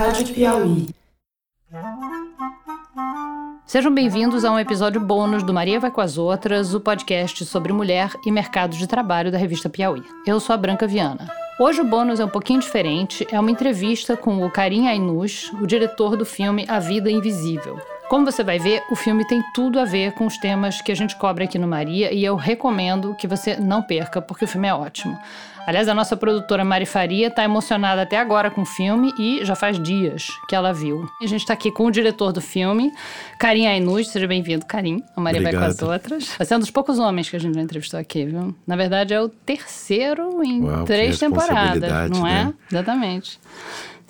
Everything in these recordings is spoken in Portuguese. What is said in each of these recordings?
Rádio Piauí. Sejam bem-vindos a um episódio bônus do Maria Vai com as Outras, o podcast sobre mulher e mercado de trabalho da revista Piauí. Eu sou a Branca Viana. Hoje o bônus é um pouquinho diferente, é uma entrevista com o Karim Ainus, o diretor do filme A Vida Invisível. Como você vai ver, o filme tem tudo a ver com os temas que a gente cobre aqui no Maria e eu recomendo que você não perca, porque o filme é ótimo. Aliás, a nossa produtora Mari Faria está emocionada até agora com o filme e já faz dias que ela viu. A gente está aqui com o diretor do filme, Karim Ainus. Seja bem-vindo, Karim. A Maria Obrigado. vai com as outras. Você é um dos poucos homens que a gente já entrevistou aqui, viu? Na verdade, é o terceiro em Uau, três temporadas, não é? né? Exatamente.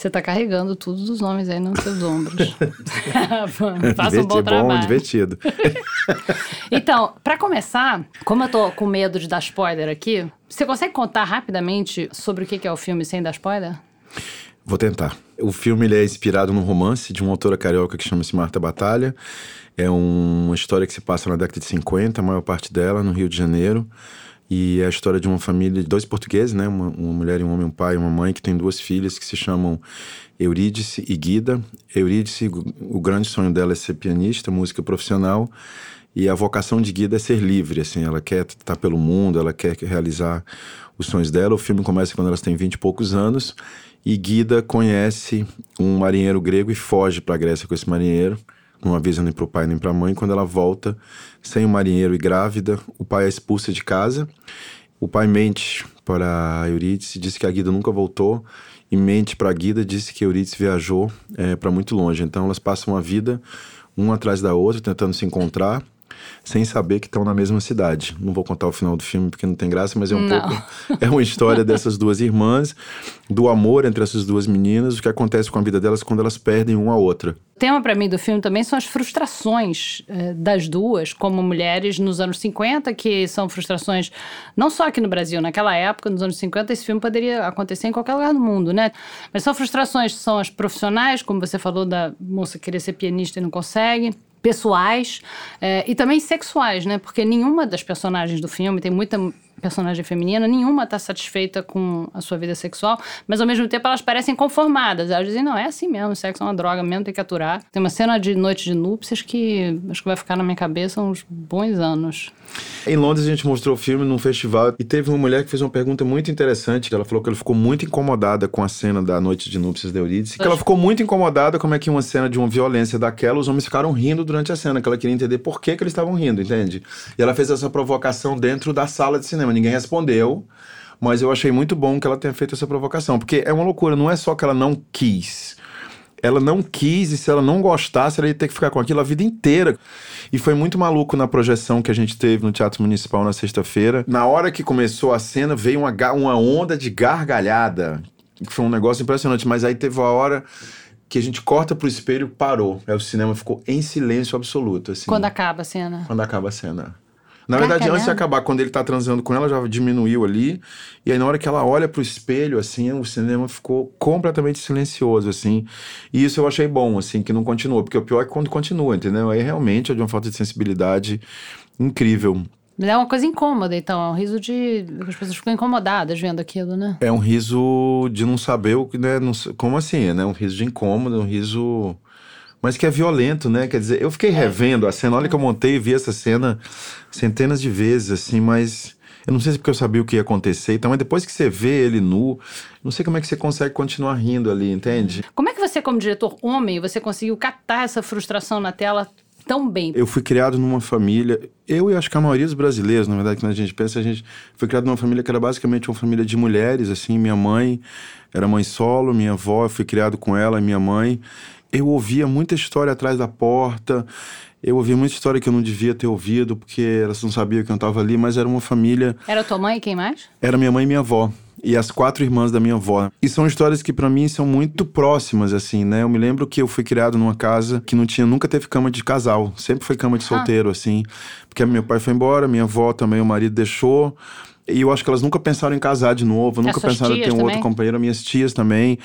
Você está carregando todos os homens aí nos seus ombros. Faça um bom Diverti- trabalho. divertido. Então, pra começar, como eu tô com medo de dar spoiler aqui, você consegue contar rapidamente sobre o que que é o filme sem dar spoiler? Vou tentar. O filme ele é inspirado num romance de uma autora carioca que chama-se Marta Batalha. É um- uma história que se passa na década de 50, a maior parte dela, no Rio de Janeiro. E é a história de uma família de dois portugueses, né? Uma, uma mulher e um homem, um pai e uma mãe, que tem duas filhas que se chamam Eurídice e Guida. Eurídice, o, grande sonho dela é ser pianista, música profissional. E a vocação de Guida é ser livre, assim, ela quer estar pelo mundo, ela quer realizar os sonhos dela. O filme começa quando elas têm 20 e poucos anos e Guida conhece um marinheiro grego e foge para a Grécia com esse marinheiro. Não avisa nem para o pai nem para a mãe. Quando ela volta, sem o marinheiro e grávida, o pai é expulsa de casa. O pai mente para Eurídice, diz que a Guida nunca voltou e mente para a Guida, disse que Eurídice viajou para muito longe. Então elas passam a vida uma atrás da outra, tentando se encontrar, sem saber que estão na mesma cidade. Não vou contar o final do filme porque não tem graça, mas é um Não. pouco. É uma história dessas duas irmãs, do amor entre essas duas meninas, o que acontece com a vida delas quando elas perdem uma a outra. O tema pra mim do filme também são as frustrações eh, das duas como mulheres nos anos 50, que são frustrações não só aqui no Brasil, naquela época, nos anos 50, esse filme poderia acontecer em qualquer lugar do mundo, né? Mas são frustrações, são as profissionais, como você falou da moça querer ser pianista e não consegue. Pessoais eh, e também sexuais, né? Porque nenhuma das personagens do filme, tem muita personagem feminina, nenhuma está satisfeita com a sua vida sexual, mas ao mesmo tempo elas parecem conformadas. Elas dizem, não, é assim mesmo, sexo é uma droga mesmo, tem que aturar. Tem uma cena de noite de núpcias que acho que vai ficar na minha cabeça uns bons anos. Em Londres, a gente mostrou o filme num festival e teve uma mulher que fez uma pergunta muito interessante. Ela falou que ela ficou muito incomodada com a cena da Noite de Núpcias de Eurídice. Que ela ficou muito incomodada como é que uma cena de uma violência daquela, os homens ficaram rindo durante a cena, que ela queria entender por que, que eles estavam rindo, entende? E ela fez essa provocação dentro da sala de cinema. Ninguém respondeu, mas eu achei muito bom que ela tenha feito essa provocação. Porque é uma loucura, não é só que ela não quis ela não quis e se ela não gostasse, ela ia ter que ficar com aquilo a vida inteira. E foi muito maluco na projeção que a gente teve no Teatro Municipal na sexta-feira. Na hora que começou a cena, veio uma, uma onda de gargalhada. que Foi um negócio impressionante, mas aí teve uma hora que a gente corta pro espelho parou. Aí o cinema ficou em silêncio absoluto. Assim, Quando acaba a cena. quando acaba a cena. Na verdade, antes de acabar, quando ele tá transando com ela, já diminuiu ali. E aí, na hora que ela olha pro espelho, assim, o cinema ficou completamente silencioso, assim. E isso eu achei bom, assim, que não continuou. Porque o pior é quando continua, entendeu? Aí realmente é de uma falta de sensibilidade incrível. Mas é uma coisa incômoda, então. É um riso de. As pessoas ficam incomodadas vendo aquilo, né? É um riso de não saber o que, né? não como assim, né? Um riso de incômodo, um riso. Mas que é violento, né? Quer dizer, eu fiquei revendo a cena. Olha que eu montei e vi essa cena centenas de vezes, assim, mas. Eu não sei se porque eu sabia o que ia acontecer e tal, mas depois que você vê ele nu, não sei como é que você consegue continuar rindo ali, entende? Como é que você, como diretor homem, você conseguiu captar essa frustração na tela tão bem? Eu fui criado numa família, eu e acho que a maioria dos brasileiros, na verdade, quando a gente pensa, a gente foi criado numa família que era basicamente uma família de mulheres, assim, minha mãe era mãe solo, minha avó, eu fui criado com ela e minha mãe. Eu ouvia muita história atrás da porta, eu ouvia muita história que eu não devia ter ouvido, porque elas não sabiam que eu estava ali, mas era uma família Era tua mãe e quem mais? era minha mãe e minha avó. E as quatro irmãs da minha avó. E são histórias que pra mim são muito próximas, assim, né? Eu me lembro que eu fui criado numa casa que não tinha, nunca teve cama de casal. Sempre foi cama de solteiro, assim. Porque meu pai foi embora, minha avó também, o marido deixou. E eu acho que elas nunca pensaram em casar de novo, nunca suas pensaram em ter um outro também? companheiro. Minhas tias também.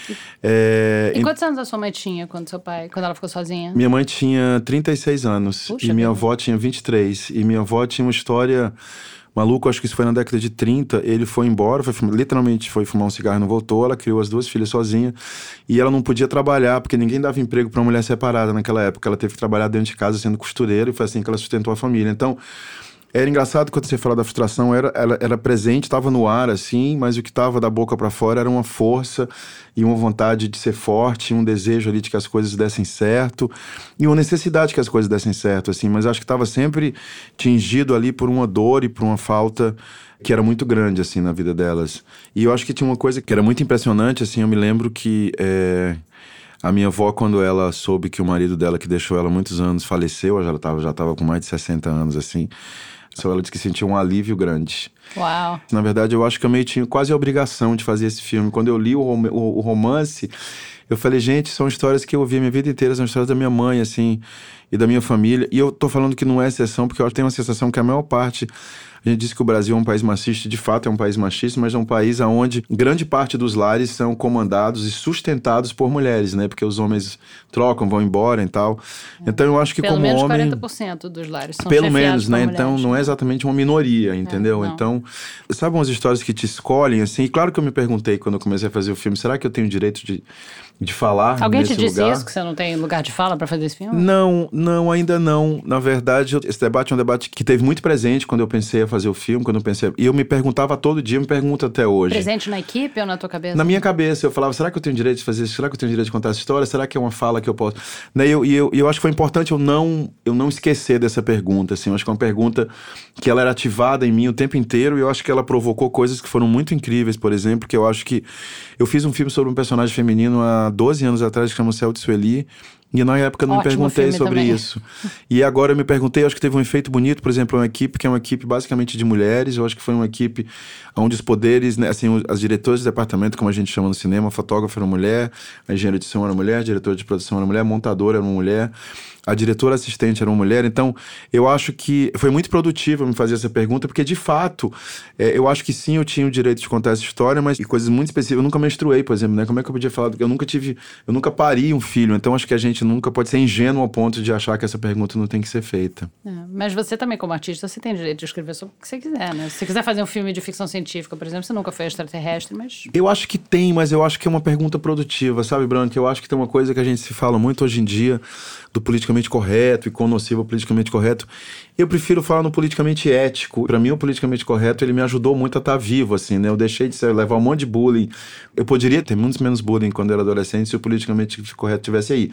É, E quantos anos a sua mãe tinha quando seu pai, quando ela ficou sozinha? minha mãe tinha 36 anos Puxa e minha vida. avó tinha 23. E minha avó tinha uma história maluco, acho que isso foi na década de 30. Ele foi embora, foi, literalmente foi fumar um cigarro e não voltou. Ela criou as duas filhas sozinha e ela não podia trabalhar porque ninguém dava emprego para uma mulher separada naquela época. Ela teve que trabalhar dentro de casa sendo costureira e foi assim que ela sustentou a família. Então, era engraçado quando você fala da frustração, era, ela era presente, estava no ar assim, mas o que estava da boca para fora era uma força e uma vontade de ser forte, um desejo ali de que as coisas dessem certo e uma necessidade que as coisas dessem certo, assim. Mas acho que estava sempre tingido ali por uma dor e por uma falta que era muito grande assim na vida delas. E eu acho que tinha uma coisa que era muito impressionante, assim. Eu me lembro que é, a minha avó, quando ela soube que o marido dela, que deixou ela muitos anos, faleceu, ela já estava já tava com mais de 60 anos, assim. Só ela disse que sentiu um alívio grande. Uau. Na verdade, eu acho que eu meio tinha quase a obrigação de fazer esse filme. Quando eu li o, o, o romance, eu falei, gente, são histórias que eu ouvi a minha vida inteira, são histórias da minha mãe, assim, e da minha família. E eu tô falando que não é exceção, porque eu tenho uma sensação que a maior parte a gente diz que o Brasil é um país machista, de fato é um país machista, mas é um país onde grande parte dos lares são comandados e sustentados por mulheres, né? Porque os homens trocam, vão embora e tal. Então eu acho que pelo como menos homem... 40% dos lares são Pelo menos, né? Mulheres, Então não é exatamente uma minoria, entendeu? É, então, sabe umas histórias que te escolhem, assim? E claro que eu me perguntei quando eu comecei a fazer o filme, será que eu tenho direito de de falar Alguém te disse lugar. isso, que você não tem lugar de fala para fazer esse filme? Não, não, ainda não. Na verdade, esse debate é um debate que teve muito presente quando eu pensei a fazer o filme, quando eu pensei. E eu me perguntava todo dia, me pergunto até hoje. Presente na equipe ou na tua cabeça? Na minha cabeça, eu falava, será que eu tenho direito de fazer isso? Será que eu tenho direito de contar essa história? Será que é uma fala que eu posso. Né, e eu, eu, eu acho que foi importante eu não, eu não esquecer dessa pergunta. Assim, eu acho que é uma pergunta que ela era ativada em mim o tempo inteiro e eu acho que ela provocou coisas que foram muito incríveis, por exemplo, que eu acho que. Eu fiz um filme sobre um personagem feminino há 12 anos atrás que chama de Sueli. E na época não me perguntei sobre também. isso. E agora eu me perguntei, acho que teve um efeito bonito, por exemplo, uma equipe que é uma equipe basicamente de mulheres. Eu acho que foi uma equipe onde os poderes, né, assim, as diretoras de departamento, como a gente chama no cinema, a fotógrafa era uma mulher, a engenheira de som era mulher, a diretora de produção era mulher, a montadora era uma mulher, a diretora assistente era uma mulher. Então, eu acho que foi muito produtivo me fazer essa pergunta, porque de fato, é, eu acho que sim, eu tinha o direito de contar essa história, mas e coisas muito específicas. Eu nunca menstruei, por exemplo, né? Como é que eu podia falar? Eu nunca tive, eu nunca pari um filho. Então, acho que a gente nunca pode ser ingênuo ao ponto de achar que essa pergunta não tem que ser feita. É, mas você também, como artista, você tem direito de escrever sobre o que você quiser, né? Se você quiser fazer um filme de ficção científica, por exemplo, você nunca foi extraterrestre, mas. Eu acho que tem, mas eu acho que é uma pergunta produtiva, sabe, Branco? Eu acho que tem uma coisa que a gente se fala muito hoje em dia do politicamente correto e quão nocivo é politicamente correto. Eu prefiro falar no politicamente ético. Para mim, o politicamente correto, ele me ajudou muito a estar vivo, assim, né? Eu deixei de ser, levar um monte de bullying. Eu poderia ter muitos menos bullying quando eu era adolescente se o politicamente correto tivesse aí.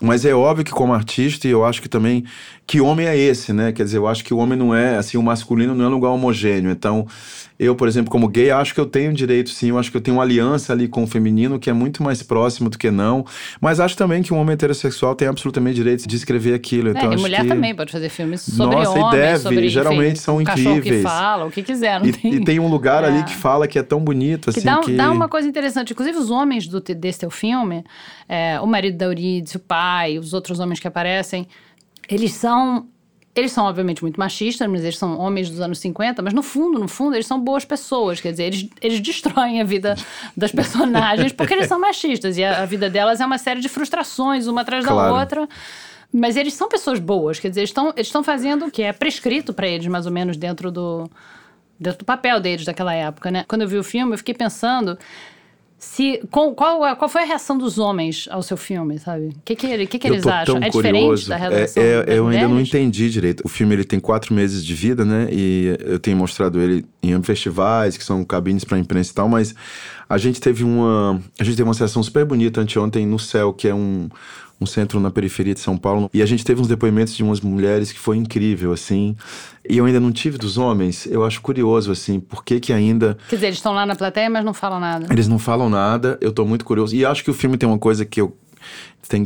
Mas é óbvio que como artista, e eu acho que também que homem é esse, né? Quer dizer, eu acho que o homem não é, assim, o masculino não é um lugar homogêneo. Então, eu, por exemplo, como gay, acho que eu tenho direito, sim. Eu acho que eu tenho uma aliança ali com o feminino que é muito mais próximo do que não. Mas acho também que um homem heterossexual tem absolutamente direito de escrever aquilo. Então, é, e mulher que... também pode fazer filmes sobre Nossa, e homens, deve, sobre, geralmente enfim, são cachorro que incríveis. fala, o que quiser, não E, tem. e tem um lugar É. ali que fala que é tão bonito, assim, Que dá, que... dá uma coisa interessante. Inclusive, os homens do, desse teu filme, é, o marido da Eurídice, o pai, os outros homens que aparecem, eles são. Eles são, obviamente, muito machistas, mas eles são homens dos anos 50, mas no fundo, no fundo, eles são boas pessoas. Quer dizer, eles, eles destroem a vida das personagens porque eles são machistas. E a, a vida delas é uma série de frustrações, uma atrás Claro. da outra. Mas eles são pessoas boas, quer dizer, eles estão eles estão fazendo o que é prescrito para eles, mais ou menos, dentro do, dentro do papel deles daquela época, né? Quando eu vi o filme, eu fiquei pensando se qual, qual, qual foi a reação dos homens ao seu filme, sabe? O que, que, ele- que, que eles acham? É diferente da É- relação é- das eu ainda não entendi direito. O filme ele tem quatro meses de vida, né? E eu tenho mostrado ele em festivais, que são cabines para imprensa e tal, mas a gente teve uma. A gente teve uma sessão super bonita anteontem no Céu, que é um. Um centro na periferia de São Paulo. E a gente teve uns depoimentos de umas mulheres que foi incrível, assim. E eu ainda não tive dos homens. Eu acho curioso, assim, por que que ainda Quer dizer, eles estão lá na plateia, mas não falam nada. eles não falam nada, eu tô muito curioso. E acho que o filme tem uma coisa que eu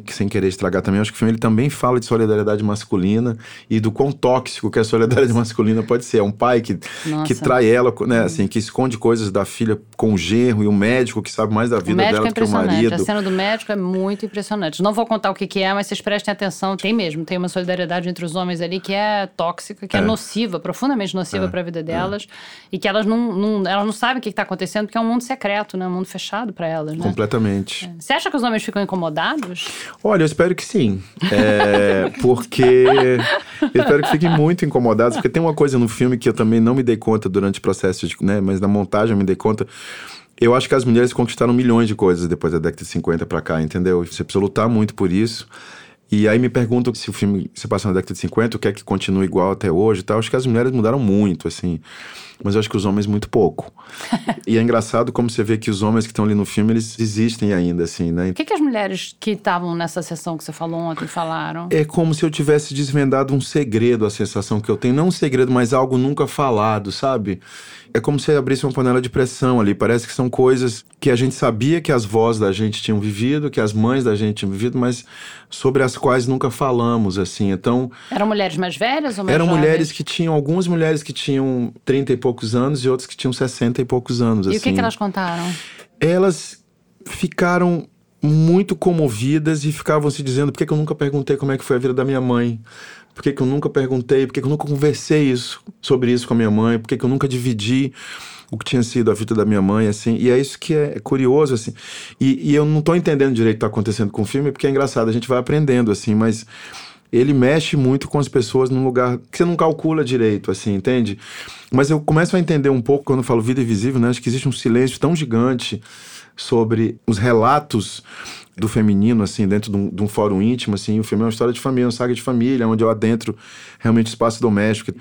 que sem querer estragar também, acho que o filme ele também fala de solidariedade masculina e do quão tóxico que a solidariedade masculina pode ser. É um pai que, Nossa. que trai ela, né, assim, que esconde coisas da filha com o genro e o médico que sabe mais da vida dela é do que o impressionante. A marido. cena do médico é muito impressionante. Não vou contar o que, que é, mas vocês prestem atenção. Tem mesmo, tem uma solidariedade entre os homens ali que é tóxica, que é, É. nociva, profundamente nociva para a vida delas. E que elas não, não- elas não sabem o que está acontecendo, porque é um mundo secreto, né? Um mundo fechado para elas, né? Completamente. Você acha que os homens ficam incomodados? Olha, eu espero que sim. É, porque. Eu espero que fiquem muito incomodados, porque tem uma coisa no filme que eu também não me dei conta durante o processo, de, né? Mas na montagem eu me dei conta. Eu acho que as mulheres conquistaram milhões de coisas depois da década de 50 para cá, entendeu? Você precisa lutar muito por isso. E aí me perguntam se o filme se passa na década de 50, o que é que continua igual até hoje e tal. Acho que as mulheres mudaram muito, assim. Mas eu acho que os homens muito pouco. e é engraçado como você vê que os homens que estão ali no filme, eles existem ainda, assim, né? O que, que as mulheres que estavam nessa sessão que você falou ontem falaram? É como se eu tivesse desvendado um segredo, a sensação que eu tenho. Não um segredo, mas algo nunca falado, sabe? É como se abrisse uma panela de pressão ali. Parece que são coisas que a gente sabia que as vozes da gente tinham vivido, que as mães da gente tinham vivido, mas sobre as quais nunca falamos, assim. Então. Eram mulheres mais velhas ou mais Eram jovens? mulheres que tinham, algumas mulheres que tinham 30 e poucos anos e outras que tinham 60 e poucos anos. E assim. o que, que elas contaram? Elas ficaram muito comovidas e ficavam se dizendo: por que, que eu nunca perguntei como é que foi a vida da minha mãe? Por que, que eu nunca perguntei? Por que, que eu nunca conversei isso, sobre isso com a minha mãe? Por que, que eu nunca dividi o que tinha sido a vida da minha mãe, assim? E é isso que é curioso, assim. E, e eu não tô entendendo direito o que tá acontecendo com o filme, porque é engraçado, a gente vai aprendendo, assim, mas ele mexe muito com as pessoas num lugar que você não calcula direito, assim, entende? Mas eu começo a entender um pouco quando eu falo vida invisível, né? Acho que existe um silêncio tão gigante sobre os relatos do feminino, assim, dentro de um, de um, fórum íntimo, assim. O filme é uma história de família, uma saga de família, onde eu adentro realmente espaço doméstico.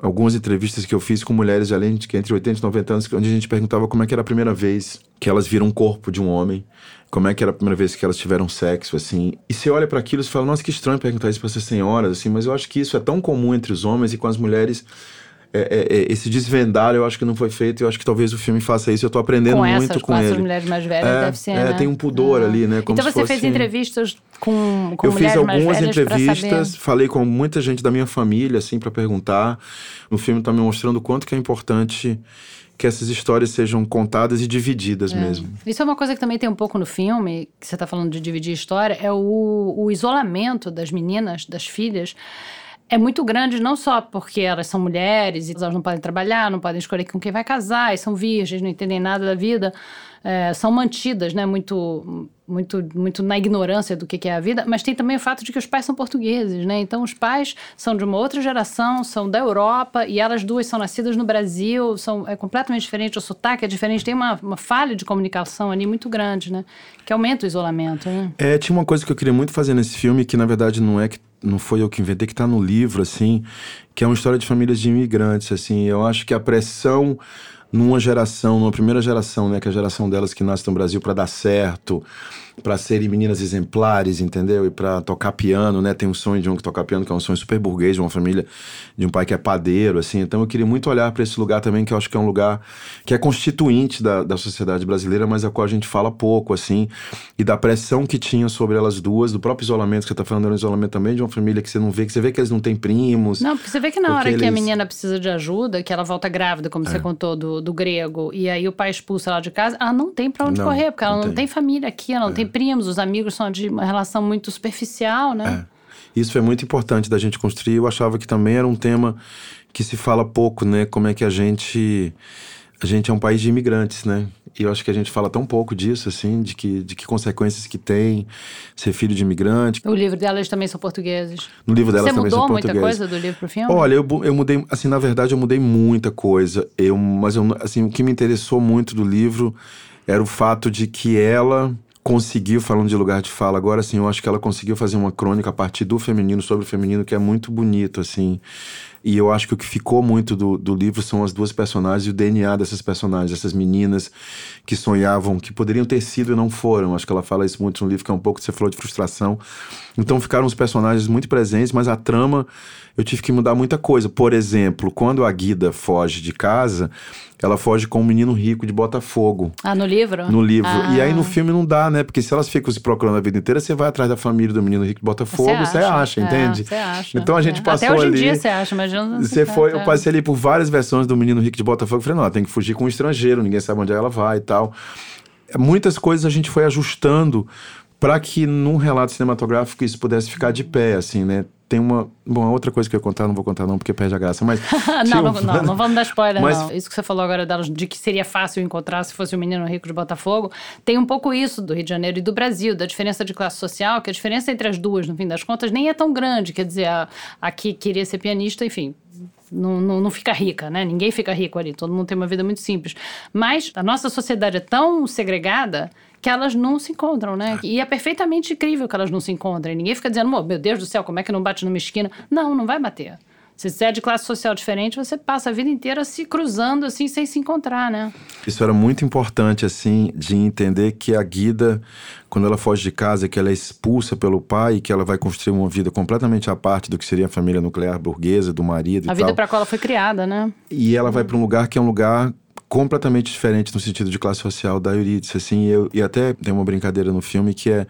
Algumas entrevistas que eu fiz com mulheres de além de que entre 80 e 90 anos, onde a gente perguntava como é que era a primeira vez que elas viram um corpo de um homem, como é que era a primeira vez que elas tiveram sexo, assim. E você olha para aquilo e fala, nossa, que estranho perguntar isso para essas senhoras, assim, mas eu acho que isso é tão comum entre os homens e com as mulheres é, é, é, esse desvendar eu acho que não foi feito. Eu acho que talvez o filme faça isso. Eu tô aprendendo com muito essas, com, com ele. essas mulheres mais velhas é, deve ser, é, né? tem um pudor ah. ali, né? Como então você fosse... fez entrevistas com, com eu mulheres fiz mais algumas entrevistas, falei com muita gente da minha família, assim, para perguntar. O filme tá me mostrando o quanto que é importante que essas histórias sejam contadas e divididas é. mesmo. Isso é uma coisa que também tem um pouco no filme, que você está falando de dividir história, é o, o isolamento das meninas, das filhas, é muito grande, não só porque elas são mulheres e elas não podem trabalhar, não podem escolher com quem vai casar, e são virgens, não entendem nada da vida, é, são mantidas, né, muito, muito, muito na ignorância do que é a vida, mas tem também o fato de que os pais são portugueses, né, então os pais são de uma outra geração, são da Europa, e elas duas são nascidas no Brasil, são, é completamente diferente, o sotaque é diferente, tem uma, uma falha de comunicação ali muito grande, né, que aumenta o isolamento, né. É, tinha uma coisa que eu queria muito fazer nesse filme, que na verdade não é que não foi eu que inventei, que está no livro, assim, que é uma história de famílias de imigrantes, assim. Eu acho que a pressão numa geração, numa primeira geração, né, que é a geração delas que nasce no Brasil para dar certo, para serem meninas exemplares, entendeu? E para tocar piano, né? Tem um sonho de um que toca piano, que é um sonho super burguês, de uma família de um pai que é padeiro, assim. Então eu queria muito olhar para esse lugar também, que eu acho que é um lugar que é constituinte da, da sociedade brasileira, mas a qual a gente fala pouco, assim, e da pressão que tinha sobre elas duas, do próprio isolamento, que você tá falando, era um isolamento também de uma família que você não vê, que você vê que eles não têm primos. Não, porque você vê que na hora eles... que a menina precisa de ajuda, que ela volta grávida, como é. você contou, do, do grego, e aí o pai expulsa ela de casa, ela não tem para onde não, correr, porque ela não tem. tem, família aqui, ela não é. tem primos, os amigos são de uma relação muito superficial, né? É. Isso é muito importante da gente construir. Eu achava que também era um tema que se fala pouco, né? Como é que a gente a gente é um país de imigrantes, né? E eu acho que a gente fala tão pouco disso, assim, de que, de que consequências que tem ser filho de imigrante. O livro delas também são portugueses. No livro delas Você também são mudou portugueses. muita coisa do livro pro filme? Olha, eu, eu mudei, assim, na verdade eu mudei muita coisa. Eu, mas eu, assim, o que me interessou muito do livro era o fato de que ela conseguiu, falando de lugar de fala agora, assim, eu acho que ela conseguiu fazer uma crônica a partir do feminino, sobre o feminino, que é muito bonito, assim. E eu acho que o que ficou muito do, do livro são as duas personagens e o DNA dessas personagens, essas meninas que sonhavam, que poderiam ter sido e não foram. Acho que ela fala isso muito no livro, que é um pouco, você falou de frustração. Então ficaram os personagens muito presentes, mas a trama eu tive que mudar muita coisa. Por exemplo, quando a Guida foge de casa, ela foge com um menino rico de Botafogo. Ah, no livro? No livro. Ah. E aí no filme não dá, né? Porque se elas ficam se procurando a vida inteira, você vai atrás da família do menino rico de Botafogo, você acha, acha é, entende? Você acha. Então a gente é. passou Até hoje ali. em dia você acha, mas não Você foi, eu passei ali por várias versões do menino rico de Botafogo. Falei, não, ela tem que fugir com um estrangeiro, ninguém sabe onde ela vai e tal. Muitas coisas a gente foi ajustando para que num relato cinematográfico isso pudesse ficar de pé, assim, né? Tem uma. Bom, a outra coisa que eu ia contar, não vou contar não, porque perde a graça, mas. não, não, não, não, vamos dar spoiler, mas... não. Isso que você falou agora de que seria fácil encontrar se fosse um menino rico de Botafogo, tem um pouco isso do Rio de Janeiro e do Brasil, da diferença de classe social, que a diferença entre as duas, no fim das contas, nem é tão grande. Quer dizer, a, a que queria ser pianista, enfim, não, não, não, fica rica, né? Ninguém fica rico ali, todo mundo tem uma vida muito simples. Mas a nossa sociedade é tão segregada que elas não se encontram, né? E é perfeitamente incrível que elas não se encontrem. Ninguém fica dizendo, meu Deus do céu, como é que não bate numa esquina? Não, não vai bater. Se você é de classe social diferente, você passa a vida inteira se cruzando assim, sem se encontrar, né? Isso era muito importante, assim, de entender que a Guida, quando ela foge de casa, que ela é expulsa pelo pai, que ela vai construir uma vida completamente à parte do que seria a família nuclear burguesa, do marido a e vida tal. para qual ela foi criada, né? E ela vai para um lugar que é um lugar completamente diferente no sentido de classe social da Eurídice, assim, e, eu, e até tem uma brincadeira no filme que é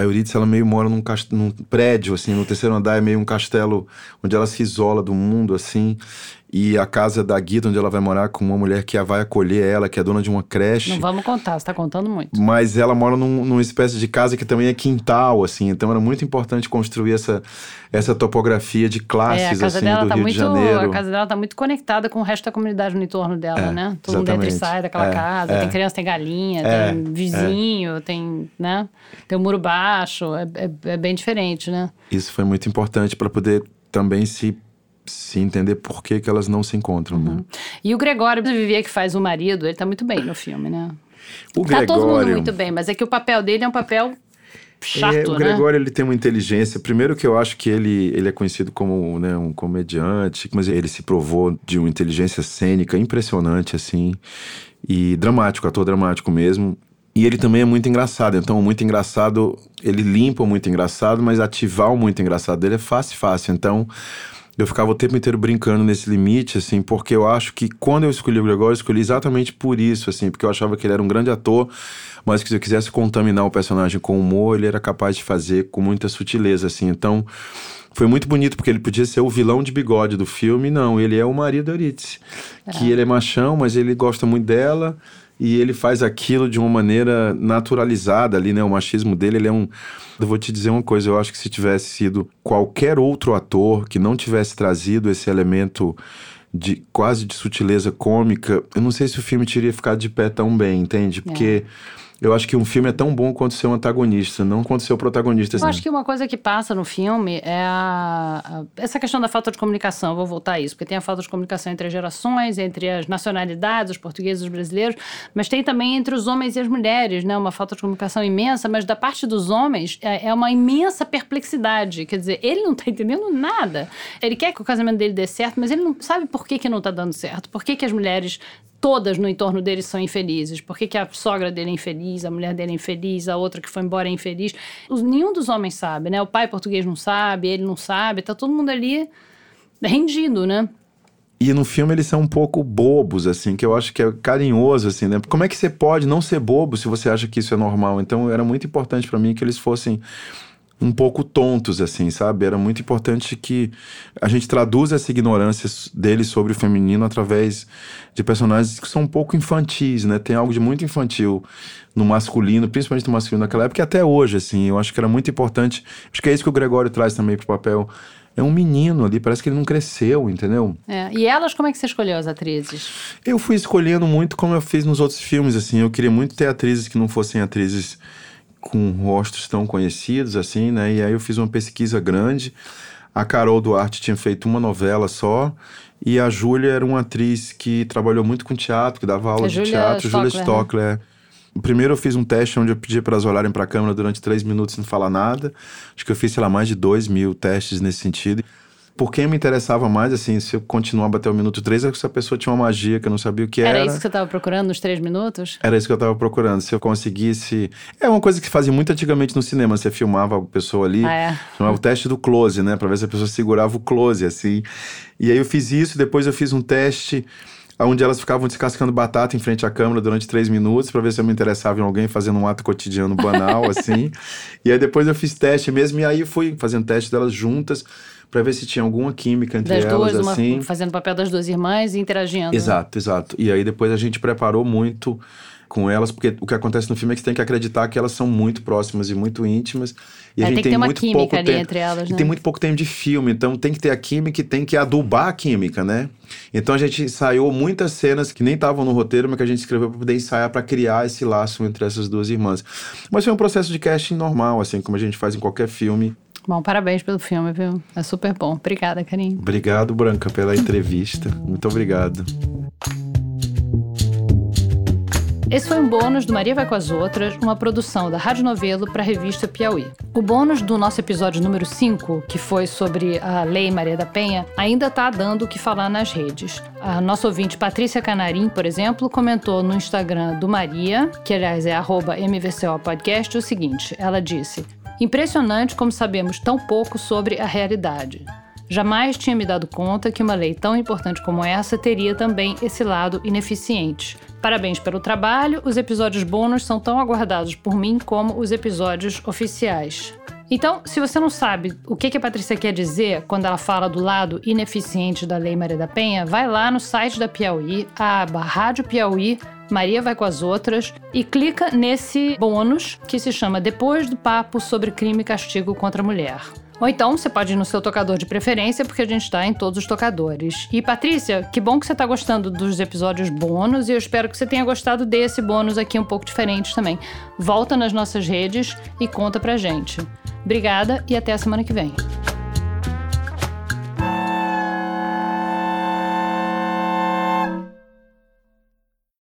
a Eurídice, ela meio mora num, num prédio, assim, no terceiro andar é meio um castelo onde ela se isola do mundo, assim, e a casa da Guida, onde ela vai morar com uma mulher que vai acolher ela, que é dona de uma creche. Não vamos contar, você tá contando muito. Mas ela mora num, numa espécie de casa que também é quintal, assim. Então era muito importante construir essa, essa topografia de classes, é, a casa assim, dela do tá Rio muito, de Janeiro. A casa dela tá muito conectada com o resto da comunidade no entorno dela, é, né? Todo mundo entra e sai daquela é, casa. é. Tem criança, tem galinha, É, tem vizinho, tem, né? Tem o muro baixo. É, é- é bem diferente, né? Isso foi muito importante para poder também se, se entender por que, que elas não se encontram, né? E o Gregório Vivier, que faz o marido, ele tá muito bem no filme, né? O Tá todo mundo muito bem, mas é que o papel dele é um papel chato, É, o né? Gregório ele tem uma inteligência. Primeiro que eu acho que ele, ele é conhecido como né, um comediante, mas ele se provou de uma inteligência cênica impressionante, assim, e dramático, ator dramático mesmo. E ele também é muito engraçado. Então, o muito engraçado, ele limpa o muito engraçado, mas ativar o muito engraçado dele é fácil, fácil. Então, eu ficava o tempo inteiro brincando nesse limite, assim, porque eu acho que quando eu escolhi o Gregório, eu escolhi exatamente por isso, assim, porque eu achava que ele era um grande ator, mas que se eu quisesse contaminar o personagem com humor, ele era capaz de fazer com muita sutileza, assim. Então, foi muito bonito, porque ele podia ser o vilão de bigode do filme, não, ele é o marido da Eurídice, que ele é machão, mas ele gosta muito dela, e ele faz aquilo de uma maneira naturalizada ali, né? O machismo dele, ele é um. Eu vou te dizer uma coisa, eu acho que se tivesse sido qualquer outro ator que não tivesse trazido esse elemento de quase de sutileza cômica, eu não sei se o filme teria ficado de pé tão bem, entende? Porque eu acho que um filme é tão bom quanto seu antagonista, não quanto seu protagonista. Eu assim. acho que uma coisa que passa no filme é a, a- essa questão da falta de comunicação. Eu vou voltar a isso, porque tem a falta de comunicação entre as gerações, entre as nacionalidades, os portugueses e os brasileiros, mas tem também entre os homens e as mulheres, né? Uma falta de comunicação imensa, mas da parte dos homens é, é uma imensa perplexidade. Quer dizer, ele não tá entendendo nada. Ele quer que o casamento dele dê certo, mas ele não sabe por que, que não tá dando certo. Por que, que as mulheres todas no entorno dele são infelizes. Por que, que a sogra dele é infeliz, a mulher dele é infeliz, a outra que foi embora é infeliz? Os- nenhum dos homens sabe, né? O pai português não sabe, ele não sabe, tá todo mundo ali rendido, né? E no filme eles são um pouco bobos, assim, que eu acho que é carinhoso, assim, né? Como é que você pode não ser bobo se você acha que isso é normal? Então era muito importante pra mim que eles fossem um pouco tontos, assim, sabe? Era muito importante que a gente traduza essa ignorância deles sobre o feminino através de personagens que são um pouco infantis, né? Tem algo de muito infantil no masculino, principalmente no masculino naquela época e até hoje, assim. Eu acho que era muito importante. Acho que é isso que o Gregório traz também pro papel. É um menino ali, parece que ele não cresceu, entendeu? É. E elas, como é que você escolheu as atrizes? Eu fui escolhendo muito como eu fiz nos outros filmes, assim. Eu queria muito ter atrizes que não fossem atrizes com rostos tão conhecidos, assim, né? E aí eu fiz uma pesquisa grande. A Carol Duarte tinha feito uma novela só. E a Júlia era uma atriz que trabalhou muito com teatro, que dava aula A de Júlia teatro. Júlia Stockler, né? Stockler. Primeiro eu fiz um teste onde eu pedi para elas olharem para a câmera durante três minutos sem falar nada. Acho que eu fiz, sei lá, mais de dois mil testes nesse sentido. Por quem me interessava mais, assim, se eu continuava até o minuto três, é que essa pessoa tinha uma magia que eu não sabia o que era. Era, isso que você estava procurando nos três minutos? Era isso que eu tava procurando. Se eu conseguisse. É uma coisa que se fazia muito antigamente no cinema. Você filmava a pessoa ali, Ah, é? chamava o teste do close, né? Pra ver se a pessoa segurava o close, assim. E aí eu fiz isso, depois eu fiz um teste onde elas ficavam descascando batata em frente à câmera durante três minutos pra ver se eu me interessava em alguém fazendo um ato cotidiano banal, assim. E aí depois eu fiz teste mesmo, e aí fui fazendo teste delas juntas pra ver se tinha alguma química entre Das elas, duas, uma, assim. fazendo o papel das duas irmãs e interagindo. Exato, exato. E aí depois a gente preparou muito com elas, porque o que acontece no filme é que você tem que acreditar que elas são muito próximas e muito íntimas. E É, a gente tem que tem, uma muito química pouco ali tempo. entre elas, E né? tem muito pouco tempo de filme, então tem que ter a química e tem que adubar a química, né? Então a gente ensaiou muitas cenas que nem estavam no roteiro, mas que a gente escreveu para poder ensaiar para criar esse laço entre essas duas irmãs. Mas foi um processo de casting normal, assim como a gente faz em qualquer filme. Bom, parabéns pelo filme, viu? É super bom. Obrigada, Carinho. Obrigado, Branca, pela entrevista. Muito obrigado. Esse foi um bônus do Maria Vai com as Outras, uma produção da Rádio Novelo para a revista Piauí. O bônus do nosso episódio número 5, que foi sobre a Lei Maria da Penha, ainda está dando o que falar nas redes. A nossa ouvinte Patrícia Canarim, por exemplo, comentou no Instagram do Maria, que aliás é arroba MVCO Podcast, o seguinte: ela disse. Impressionante como sabemos tão pouco sobre a realidade. Jamais tinha me dado conta que uma lei tão importante como essa teria também esse lado ineficiente. Parabéns pelo trabalho, os episódios bônus são tão aguardados por mim como os episódios oficiais. Então, se você não sabe o que a Patrícia quer dizer quando ela fala do lado ineficiente da Lei Maria da Penha, vai lá no site da Piauí, a aba Rádio Piauí, Maria vai com as outras, e clica nesse bônus que se chama Depois do Papo sobre Crime e Castigo contra a Mulher. Ou então você pode ir no seu tocador de preferência, porque a gente está em todos os tocadores. E Patrícia, que bom que você está gostando dos episódios bônus e eu espero que você tenha gostado desse bônus aqui um pouco diferente também. Volta nas nossas redes e conta pra gente. Obrigada e até a semana que vem.